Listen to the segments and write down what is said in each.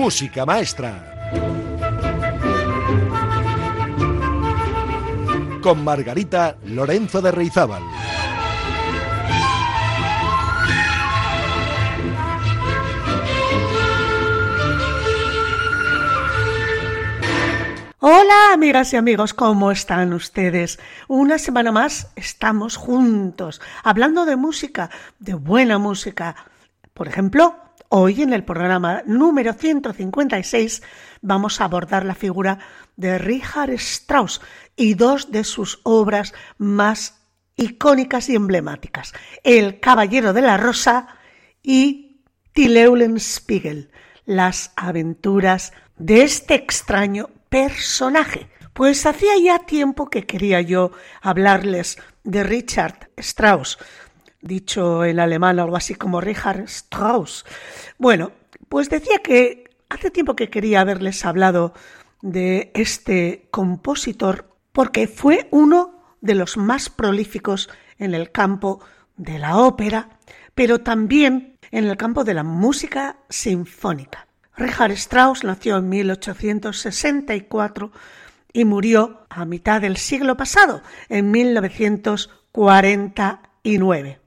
música maestra. Con Margarita Lorenzo de Reizábal. Hola amigas y amigos, ¿cómo están ustedes? Una semana más estamos juntos, hablando de música, de buena música. Por ejemplo, hoy en el programa número 156 vamos a abordar la figura de Richard Strauss y dos de sus obras más icónicas y emblemáticas, El Caballero de la Rosa y Spiegel, las aventuras de este extraño personaje. Pues hacía ya tiempo que quería yo hablarles de Richard Strauss, dicho en alemán algo así como Richard Strauss. Bueno, pues decía que hace tiempo que quería haberles hablado de este compositor porque fue uno de los más prolíficos en el campo de la ópera, pero también en el campo de la música sinfónica. Richard Strauss nació en 1864 y murió a mitad del siglo pasado, en 1949.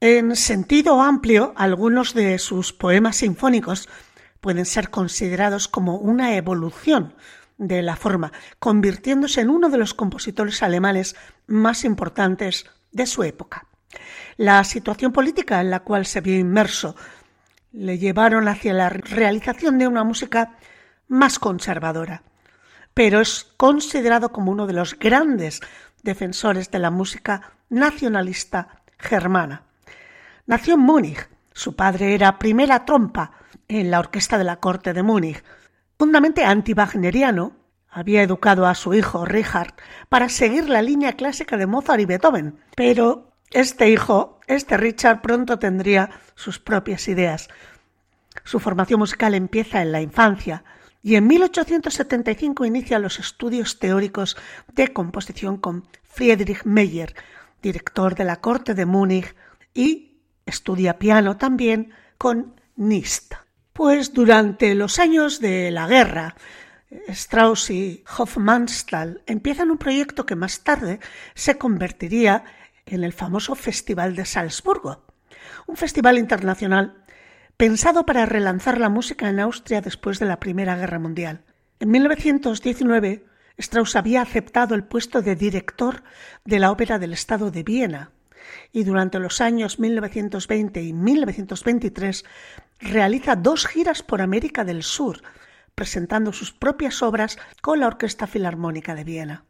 En sentido amplio, algunos de sus poemas sinfónicos pueden ser considerados como una evolución de la forma, convirtiéndose en uno de los compositores alemanes más importantes de su época. La situación política en la cual se vio inmerso le llevaron hacia la realización de una música más conservadora, pero es considerado como uno de los grandes defensores de la música nacionalista germana. Nació en Múnich. Su padre era primera trompa en la orquesta de la corte de Múnich. Fundamente anti-wagneriano, había educado a su hijo Richard para seguir la línea clásica de Mozart y Beethoven, pero este hijo, este Richard, pronto tendría sus propias ideas. Su formación musical empieza en la infancia y en 1875 inicia los estudios teóricos de composición con Friedrich Meyer, director de la corte de Múnich, y estudia piano también con Nist. Pues durante los años de la guerra, Strauss y Hofmannsthal empiezan un proyecto que más tarde se convertiría en el famoso Festival de Salzburgo, un festival internacional pensado para relanzar la música en Austria después de la Primera Guerra Mundial. En 1919, Strauss había aceptado el puesto de director de la Ópera del Estado de Viena y durante los años 1920 y 1923 realiza dos giras por América del Sur, presentando sus propias obras con la Orquesta Filarmónica de Viena.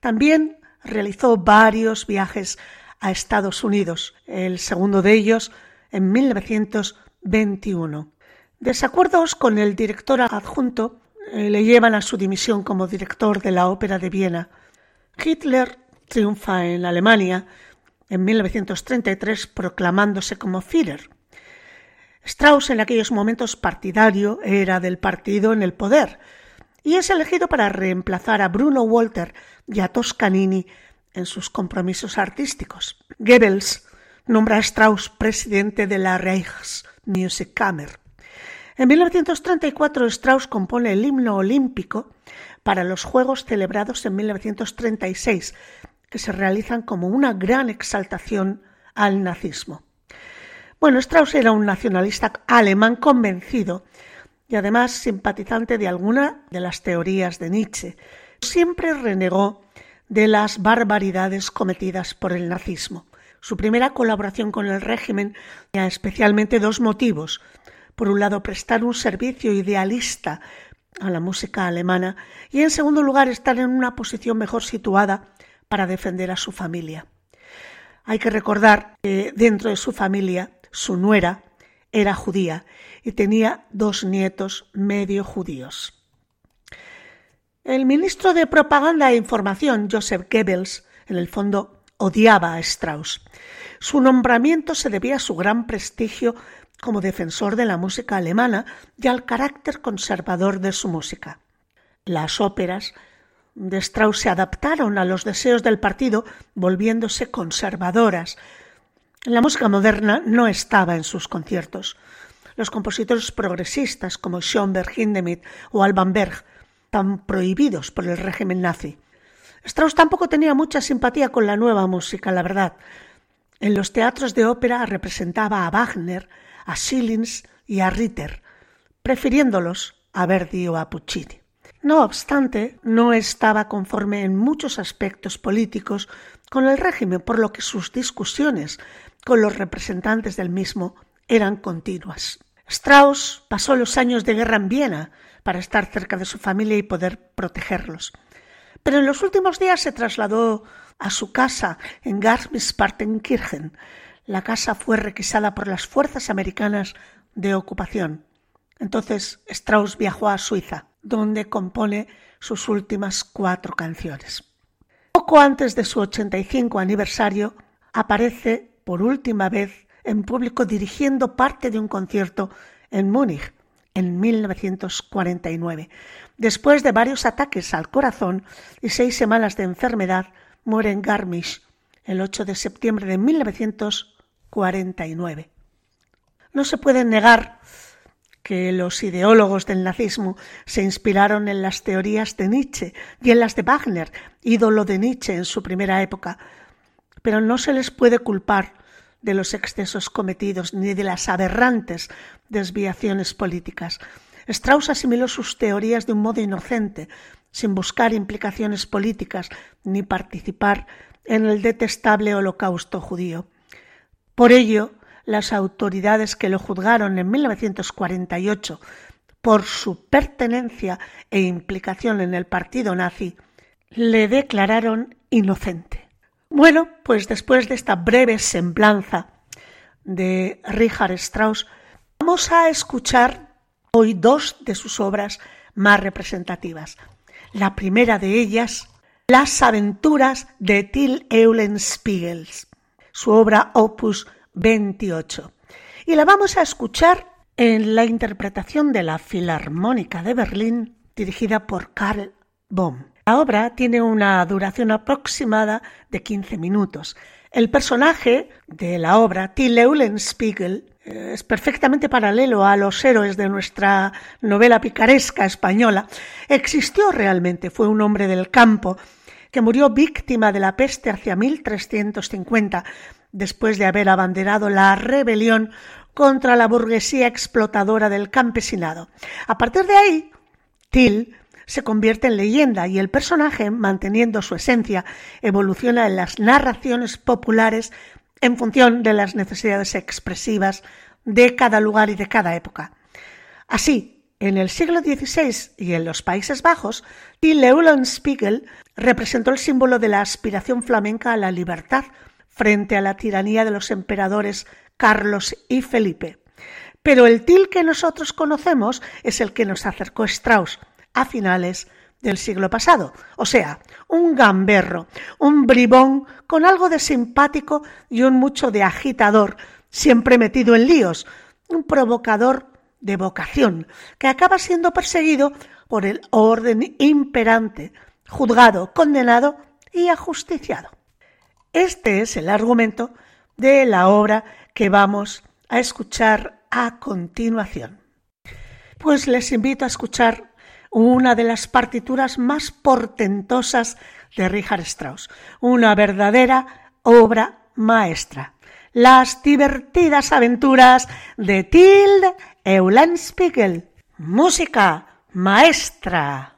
También realizó varios viajes a Estados Unidos, el segundo de ellos en 1921. Desacuerdos con el director adjunto eh, le llevan a su dimisión como director de la Ópera de Viena. Hitler triunfa en Alemania en 1933 proclamándose como Führer. Strauss en aquellos momentos partidario era del partido en el poder y es elegido para reemplazar a Bruno Walter y a Toscanini en sus compromisos artísticos. Goebbels nombra a Strauss presidente de la Reichsmusikkammer. En 1934 Strauss compone el himno olímpico para los Juegos celebrados en 1936, que se realizan como una gran exaltación al nazismo. Bueno, Strauss era un nacionalista alemán convencido y además simpatizante de alguna de las teorías de Nietzsche. Siempre renegó de las barbaridades cometidas por el nazismo. Su primera colaboración con el régimen tenía especialmente dos motivos. Por un lado, prestar un servicio idealista a la música alemana y, en segundo lugar, estar en una posición mejor situada para defender a su familia. Hay que recordar que dentro de su familia, su nuera era judía y tenía dos nietos medio judíos. El ministro de Propaganda e Información, Joseph Goebbels, en el fondo odiaba a Strauss. Su nombramiento se debía a su gran prestigio como defensor de la música alemana y al carácter conservador de su música. Las óperas de Strauss se adaptaron a los deseos del partido, volviéndose conservadoras. La música moderna no estaba en sus conciertos. los compositores progresistas como Schoenberg, Hindemith o Alban Berg, tan prohibidos por el régimen nazi. Strauss tampoco tenía mucha simpatía con la nueva música, la verdad. En los teatros de ópera representaba a Wagner, a Schillings y a Ritter, prefiriéndolos a Verdi o a Puccini. No obstante, no estaba conforme en muchos aspectos políticos con el régimen, por lo que sus discusiones con los representantes del mismo eran continuas. Strauss pasó los años de guerra en Viena para estar cerca de su familia y poder protegerlos. Pero en los últimos días se trasladó a su casa en Garmisch-Partenkirchen. La casa fue requisada por las fuerzas americanas de ocupación. Entonces Strauss viajó a Suiza, donde compone sus últimas cuatro canciones. Poco antes de su 85 aniversario, aparece por última vez en público dirigiendo parte de un concierto en Múnich en 1949. Después de varios ataques al corazón y seis semanas de enfermedad, muere en Garmisch el 8 de septiembre de 1949. No se puede negar que los ideólogos del nazismo se inspiraron en las teorías de Nietzsche y en las de Wagner, ídolo de Nietzsche en su primera época, pero no se les puede culpar de los excesos cometidos ni de las aberrantes desviaciones políticas. Strauss asimiló sus teorías de un modo inocente, sin buscar implicaciones políticas ni participar en el detestable holocausto judío. Por ello, las autoridades que lo juzgaron en 1948 por su pertenencia e implicación en el partido nazi, le declararon inocente. Bueno, pues después de esta breve semblanza de Richard Strauss, vamos a escuchar hoy dos de sus obras más representativas. La primera de ellas, Las aventuras de Till Eulenspiegel, su obra opus 28. Y la vamos a escuchar en la interpretación de la Filarmónica de Berlín, dirigida por Karl Bohm. La obra tiene una duración aproximada de 15 minutos. El personaje de la obra, Till Eulenspiegel, eh, es perfectamente paralelo a los héroes de nuestra novela picaresca española. Existió realmente, fue un hombre del campo que murió víctima de la peste hacia 1350, después de haber abanderado la rebelión contra la burguesía explotadora del campesinado. A partir de ahí, Till se convierte en leyenda y el personaje, manteniendo su esencia, evoluciona en las narraciones populares en función de las necesidades expresivas de cada lugar y de cada época. Así, en el siglo XVI y en los Países Bajos, Till Eulenspiegel representó el símbolo de la aspiración flamenca a la libertad frente a la tiranía de los emperadores Carlos y Felipe. Pero el Til que nosotros conocemos es el que nos acercó Strauss a finales del siglo pasado, o sea, un gamberro, un bribón con algo de simpático y un mucho de agitador, siempre metido en líos, un provocador de vocación, que acaba siendo perseguido por el orden imperante, juzgado, condenado y ajusticiado. Este es el argumento de la obra que vamos a escuchar a continuación. Pues les invito a escuchar una de las partituras más portentosas de Richard Strauss, una verdadera obra maestra. Las divertidas aventuras de Tilde Eulenspiegel. Música maestra.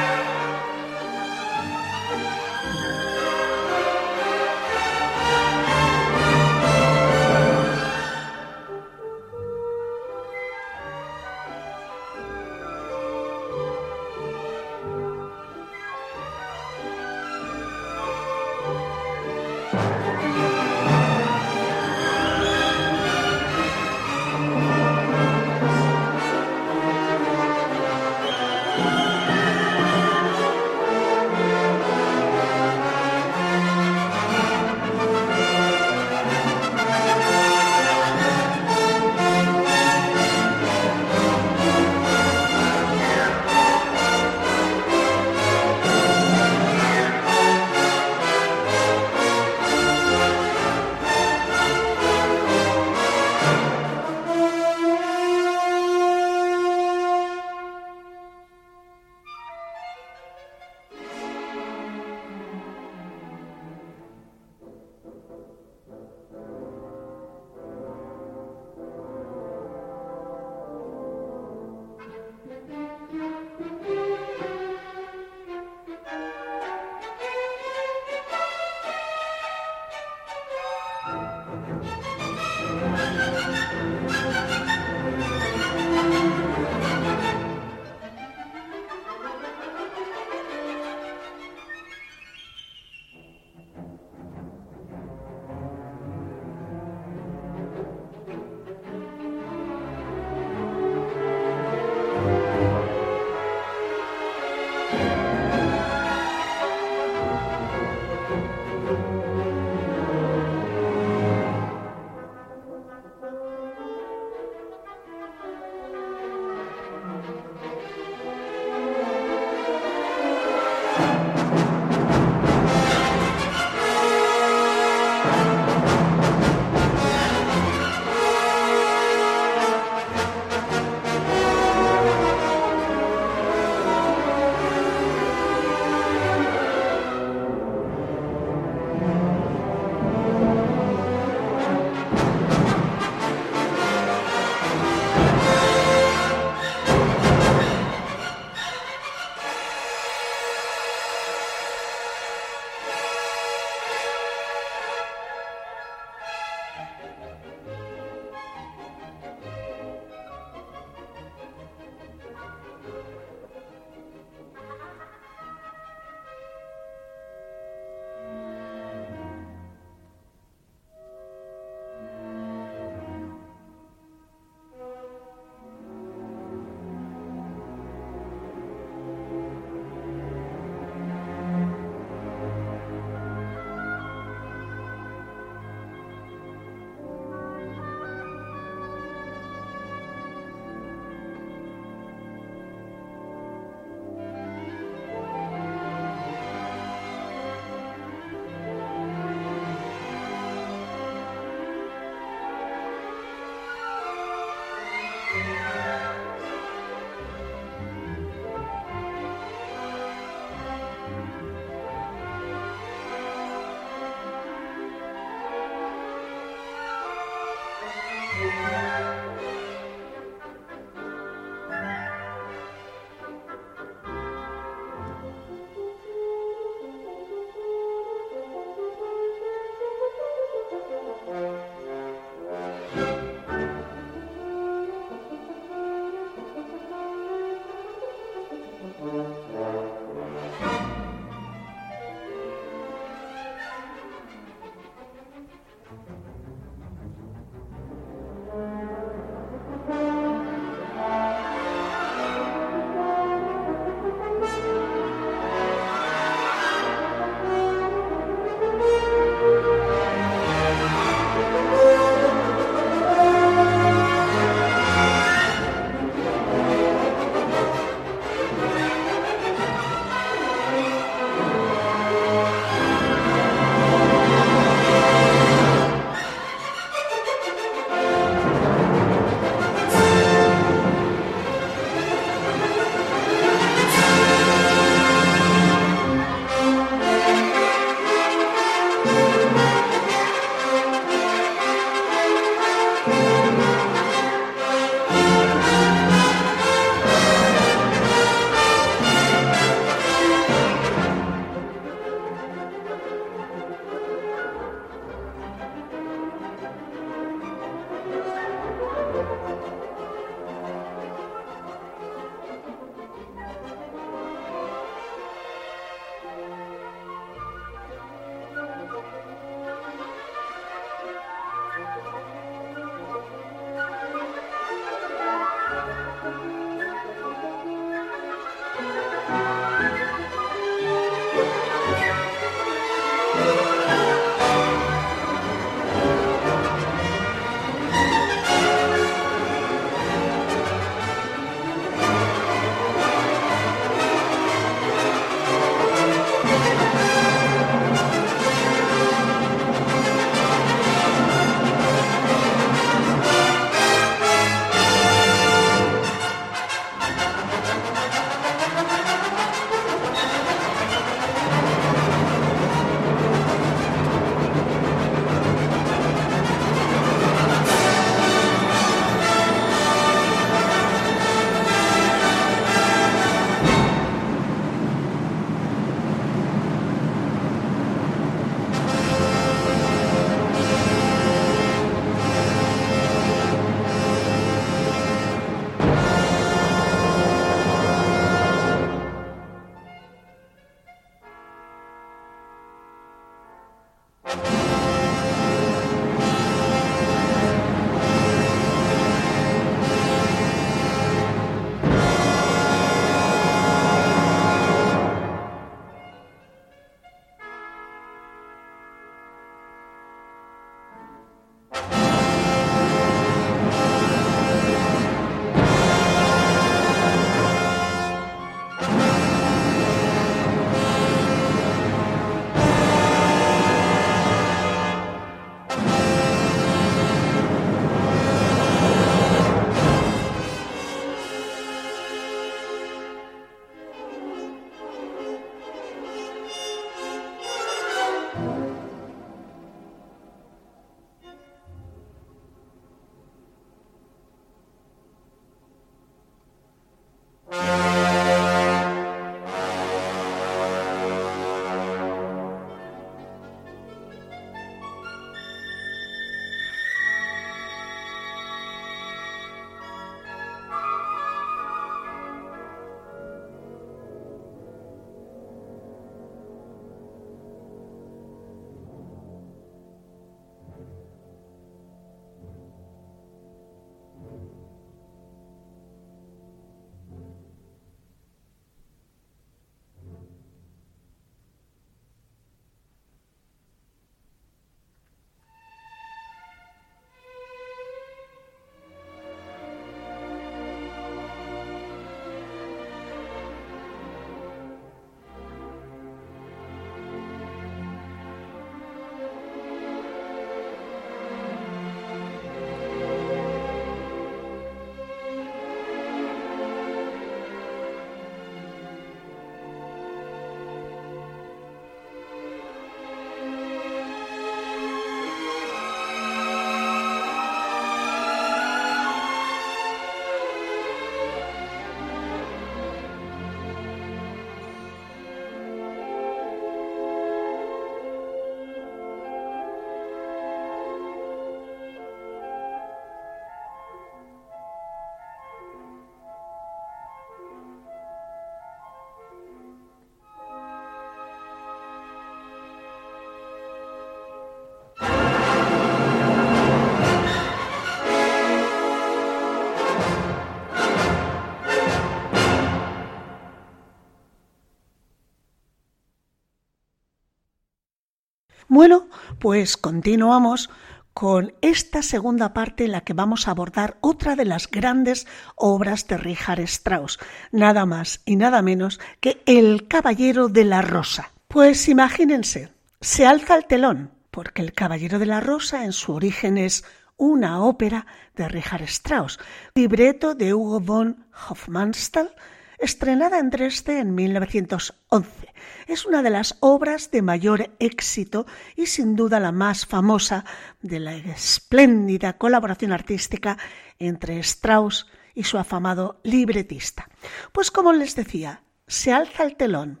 Bueno, pues continuamos con esta segunda parte en la que vamos a abordar otra de las grandes obras de Richard Strauss, nada más y nada menos que El Caballero de la Rosa. Pues imagínense, se alza el telón, porque El Caballero de la Rosa en su origen es una ópera de Richard Strauss, libreto de Hugo von Hofmannsthal, estrenada en Dresde en 1911. Es una de las obras de mayor éxito y sin duda la más famosa de la espléndida colaboración artística entre Strauss y su afamado libretista. Pues como les decía, se alza el telón.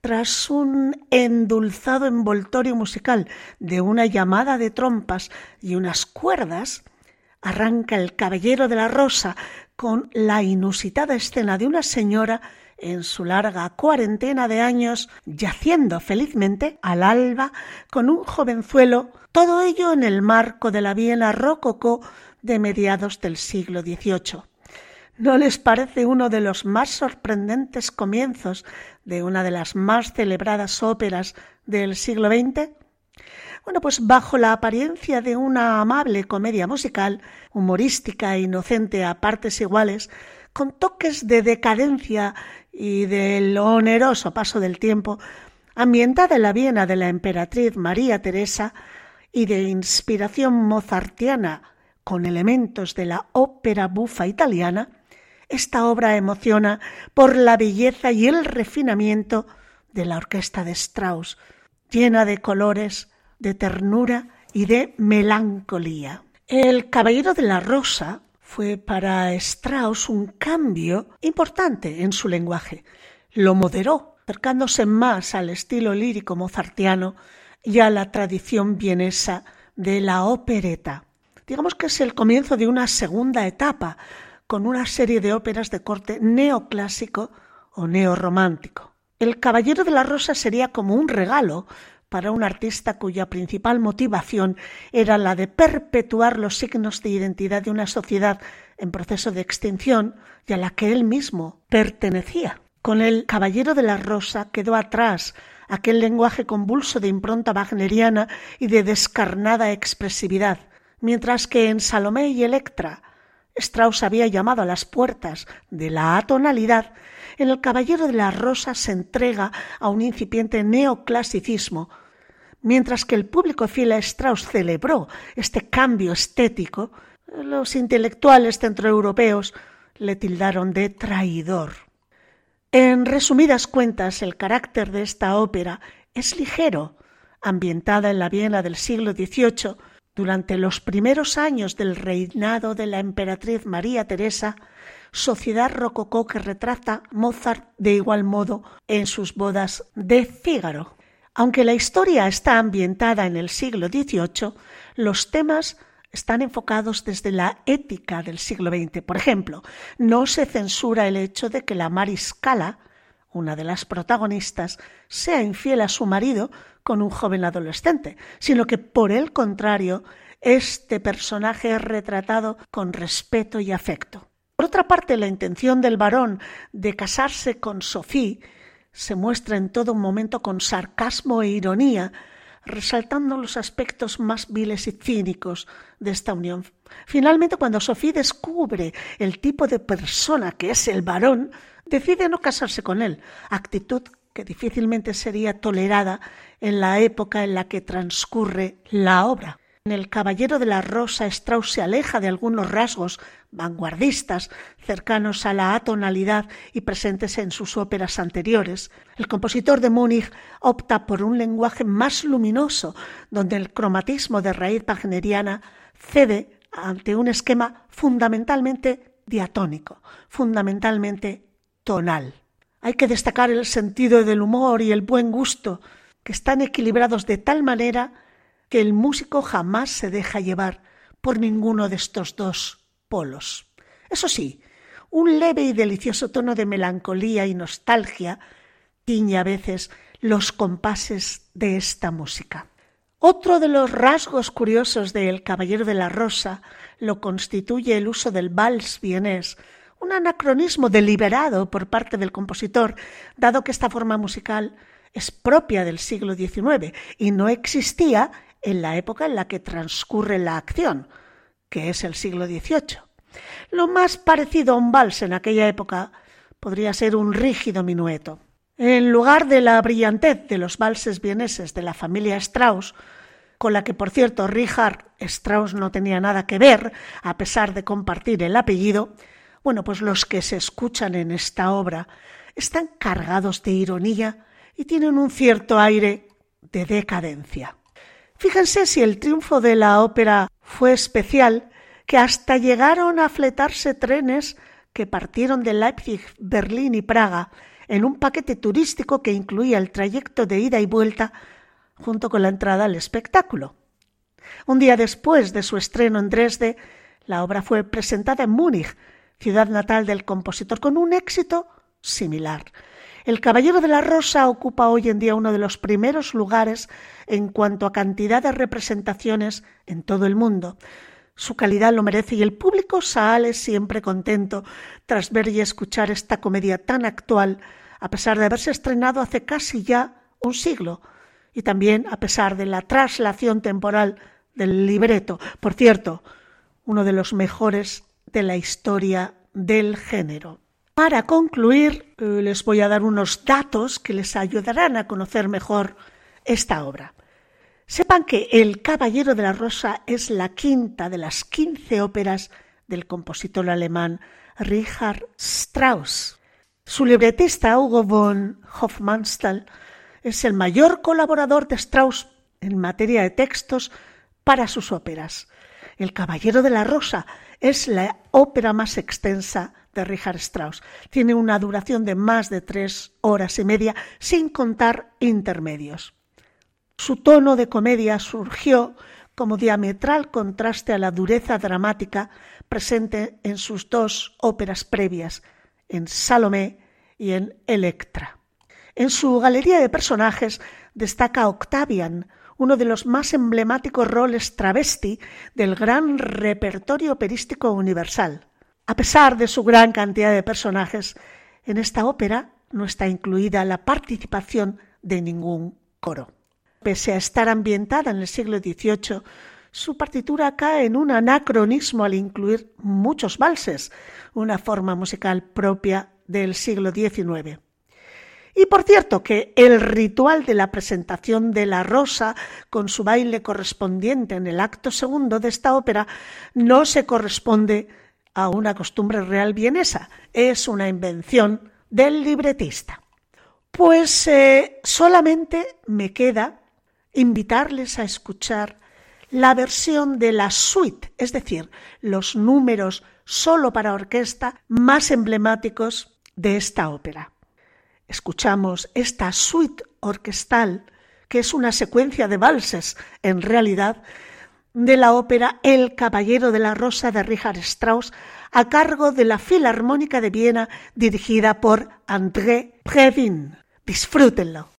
Tras un endulzado envoltorio musical de una llamada de trompas y unas cuerdas, arranca el Caballero de la Rosa con la inusitada escena de una señora en su larga cuarentena de años, yaciendo felizmente al alba con un jovenzuelo, todo ello en el marco de la Viena rococó de mediados del siglo XVIII. ¿No les parece uno de los más sorprendentes comienzos de una de las más celebradas óperas del siglo XX? Bueno, pues bajo la apariencia de una amable comedia musical, humorística e inocente a partes iguales, con toques de decadencia y del oneroso paso del tiempo, ambientada en la Viena de la emperatriz María Teresa y de inspiración mozartiana con elementos de la ópera bufa italiana, esta obra emociona por la belleza y el refinamiento de la orquesta de Strauss, llena de colores, de ternura y de melancolía. El Caballero de la Rosa fue para Strauss un cambio importante en su lenguaje. Lo moderó, acercándose más al estilo lírico mozartiano y a la tradición vienesa de la opereta. Digamos que es el comienzo de una segunda etapa, con una serie de óperas de corte neoclásico o neorromántico. El Caballero de la Rosa sería como un regalo para un artista cuya principal motivación era la de perpetuar los signos de identidad de una sociedad en proceso de extinción y a la que él mismo pertenecía. Con el Caballero de la Rosa quedó atrás aquel lenguaje convulso de impronta wagneriana y de descarnada expresividad, mientras que en Salomé y Electra Strauss había llamado a las puertas de la atonalidad en El Caballero de la Rosa se entrega a un incipiente neoclasicismo, mientras que el público fiel Strauss celebró este cambio estético, los intelectuales centroeuropeos le tildaron de traidor. En resumidas cuentas, el carácter de esta ópera es ligero, ambientada en la Viena del siglo XVIII, durante los primeros años del reinado de la emperatriz María Teresa, sociedad rococó que retrata Mozart de igual modo en sus bodas de Fígaro. Aunque la historia está ambientada en el siglo XVIII, los temas están enfocados desde la ética del siglo XX. Por ejemplo, no se censura el hecho de que la mariscala, una de las protagonistas, sea infiel a su marido con un joven adolescente, sino que por el contrario, este personaje es retratado con respeto y afecto. Por otra parte, la intención del varón de casarse con Sophie se muestra en todo momento con sarcasmo e ironía, resaltando los aspectos más viles y cínicos de esta unión. Finalmente, cuando Sophie descubre el tipo de persona que es el varón, decide no casarse con él, actitud que difícilmente sería tolerada en la época en la que transcurre la obra. En El Caballero de la Rosa, Strauss se aleja de algunos rasgos vanguardistas cercanos a la atonalidad y presentes en sus óperas anteriores. El compositor de Múnich opta por un lenguaje más luminoso, donde el cromatismo de raíz wagneriana cede ante un esquema fundamentalmente diatónico, fundamentalmente tonal. Hay que destacar el sentido del humor y el buen gusto, que están equilibrados de tal manera que el músico jamás se deja llevar por ninguno de estos dos polos. Eso sí, un leve y delicioso tono de melancolía y nostalgia tiñe a veces los compases de esta música. Otro de los rasgos curiosos de El Caballero de la Rosa lo constituye el uso del vals vienés, un anacronismo deliberado por parte del compositor, dado que esta forma musical es propia del siglo XIX y no existía en la época en la que transcurre la acción, que es el siglo XVIII. Lo más parecido a un vals en aquella época podría ser un rígido minueto. En lugar de la brillantez de los valses vieneses de la familia Strauss, con la que por cierto Richard Strauss no tenía nada que ver, a pesar de compartir el apellido, bueno, pues los que se escuchan en esta obra están cargados de ironía y tienen un cierto aire de decadencia. Fíjense si el triunfo de la ópera fue especial, que hasta llegaron a fletarse trenes que partieron de Leipzig, Berlín y Praga en un paquete turístico que incluía el trayecto de ida y vuelta junto con la entrada al espectáculo. Un día después de su estreno en Dresde, la obra fue presentada en Múnich, ciudad natal del compositor, con un éxito similar. El Caballero de la Rosa ocupa hoy en día uno de los primeros lugares en cuanto a cantidad de representaciones en todo el mundo. Su calidad lo merece y el público sale siempre contento tras ver y escuchar esta comedia tan actual, a pesar de haberse estrenado hace casi ya un siglo, y también a pesar de la traslación temporal del libreto, por cierto, uno de los mejores de la historia del género. Para concluir, eh, les voy a dar unos datos que les ayudarán a conocer mejor esta obra. Sepan que El Caballero de la Rosa es la quinta de las quince óperas del compositor alemán Richard Strauss. Su libretista Hugo von Hofmannsthal es el mayor colaborador de Strauss en materia de textos para sus óperas. El Caballero de la Rosa es la ópera más extensa de Richard Strauss. Tiene una duración de más de tres horas y media, sin contar intermedios. Su tono de comedia surgió como diametral contraste a la dureza dramática presente en sus dos óperas previas, en Salomé y en Electra. En su galería de personajes destaca Octavian, uno de los más emblemáticos roles travesti del gran repertorio operístico universal. A pesar de su gran cantidad de personajes, en esta ópera no está incluida la participación de ningún coro. Pese a estar ambientada en el siglo XVIII, su partitura cae en un anacronismo al incluir muchos valses, una forma musical propia del siglo XIX. Y por cierto que el ritual de la presentación de la rosa con su baile correspondiente en el acto segundo de esta ópera no se corresponde a una costumbre real vienesa, es una invención del libretista. Pues eh, solamente me queda invitarles a escuchar la versión de la suite, es decir, los números solo para orquesta más emblemáticos de esta ópera. Escuchamos esta suite orquestal, que es una secuencia de valses en realidad, de la ópera El Caballero de la Rosa de Richard Strauss a cargo de la Filarmónica de Viena dirigida por André Previn. Disfrútenlo.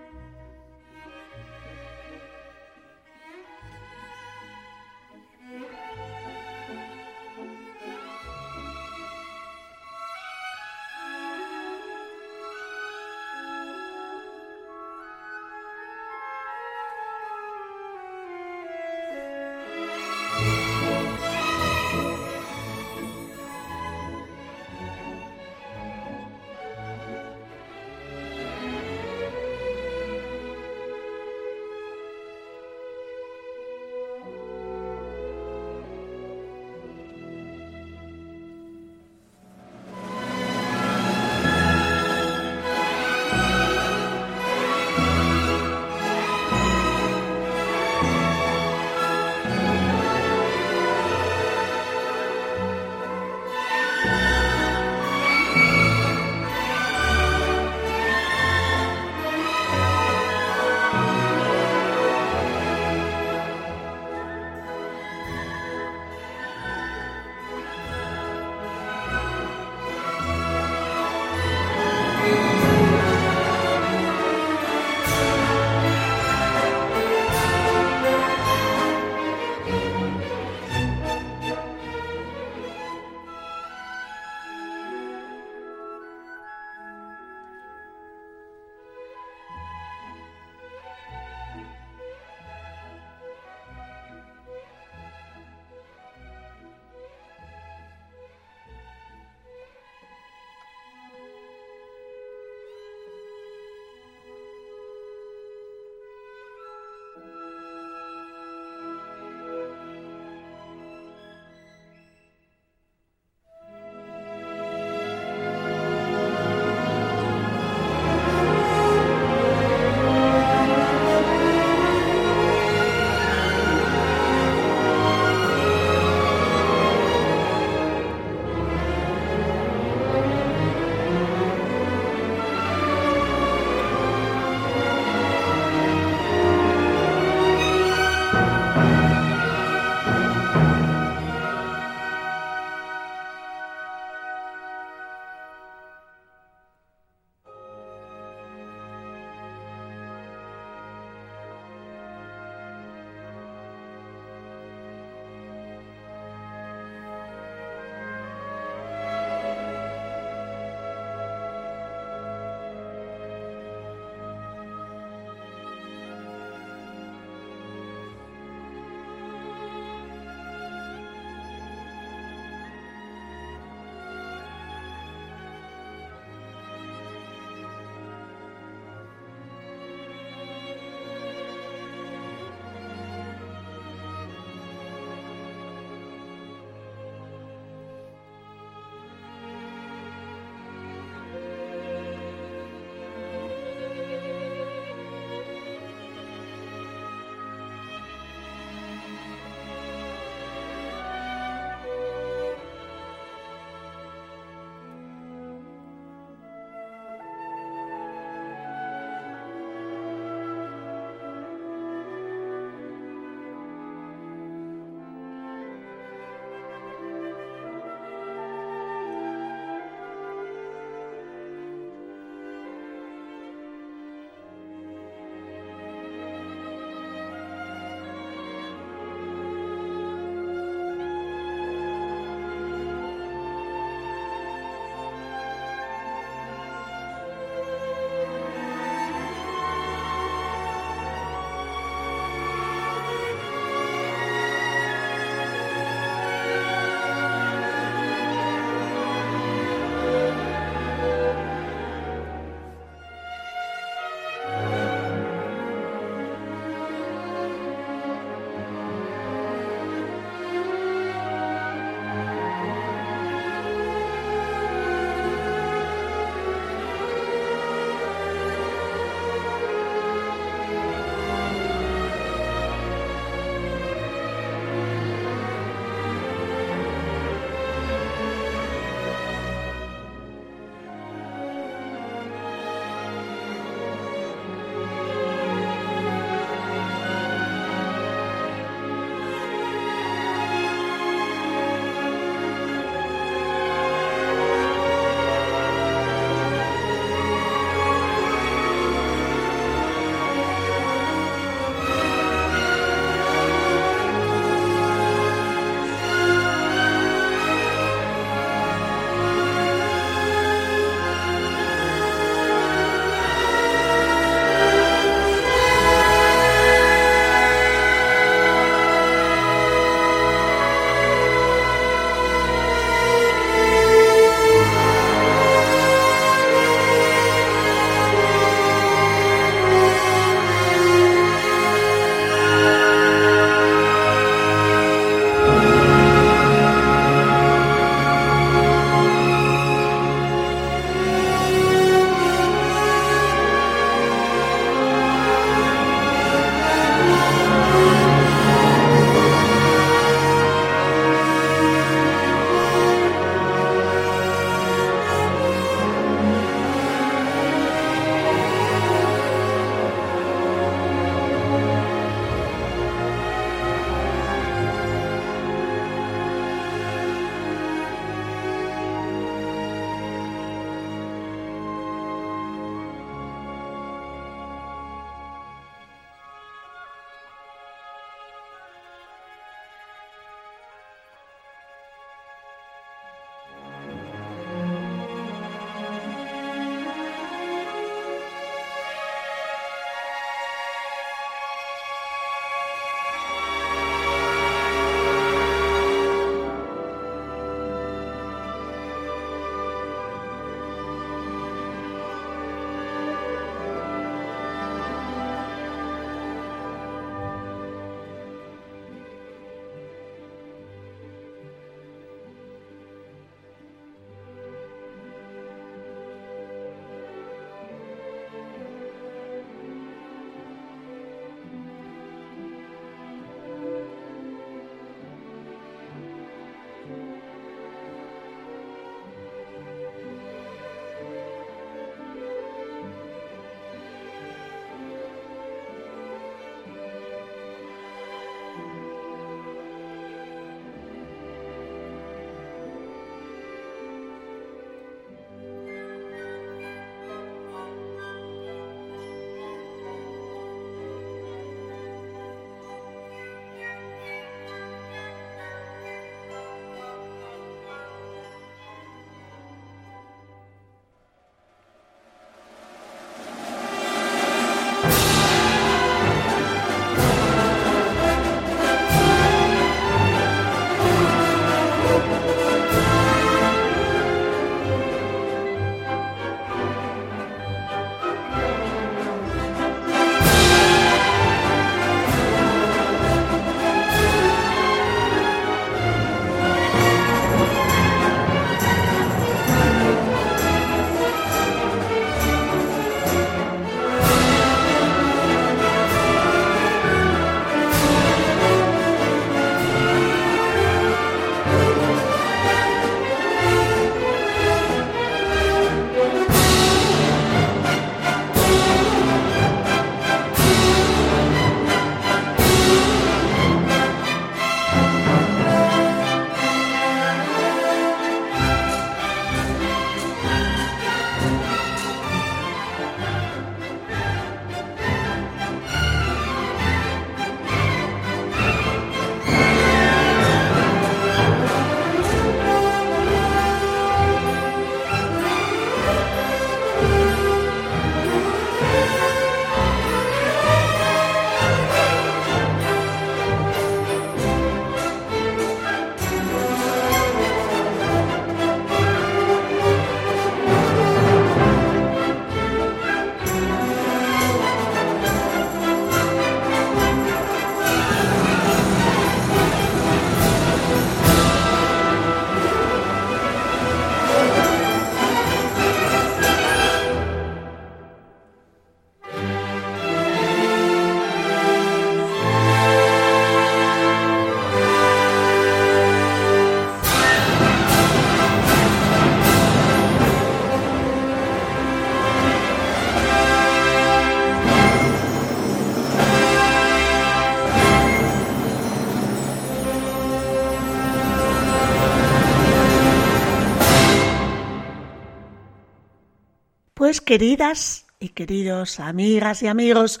Pues queridas y queridos amigas y amigos,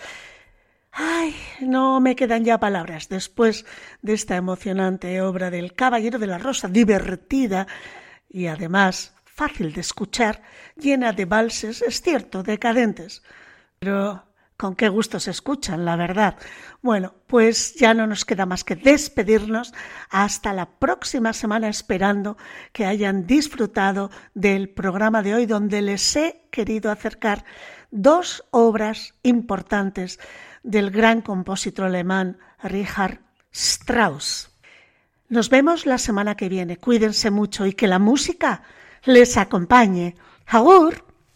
ay, no me quedan ya palabras. Después de esta emocionante obra del Caballero de la Rosa, divertida y además fácil de escuchar, llena de valses, es cierto, decadentes, pero con qué gusto se escuchan, la verdad. Bueno, pues ya no nos queda más que despedirnos hasta la próxima semana esperando que hayan disfrutado del programa de hoy donde les he querido acercar dos obras importantes del gran compositor alemán Richard Strauss. Nos vemos la semana que viene. Cuídense mucho y que la música les acompañe. ¡Agur!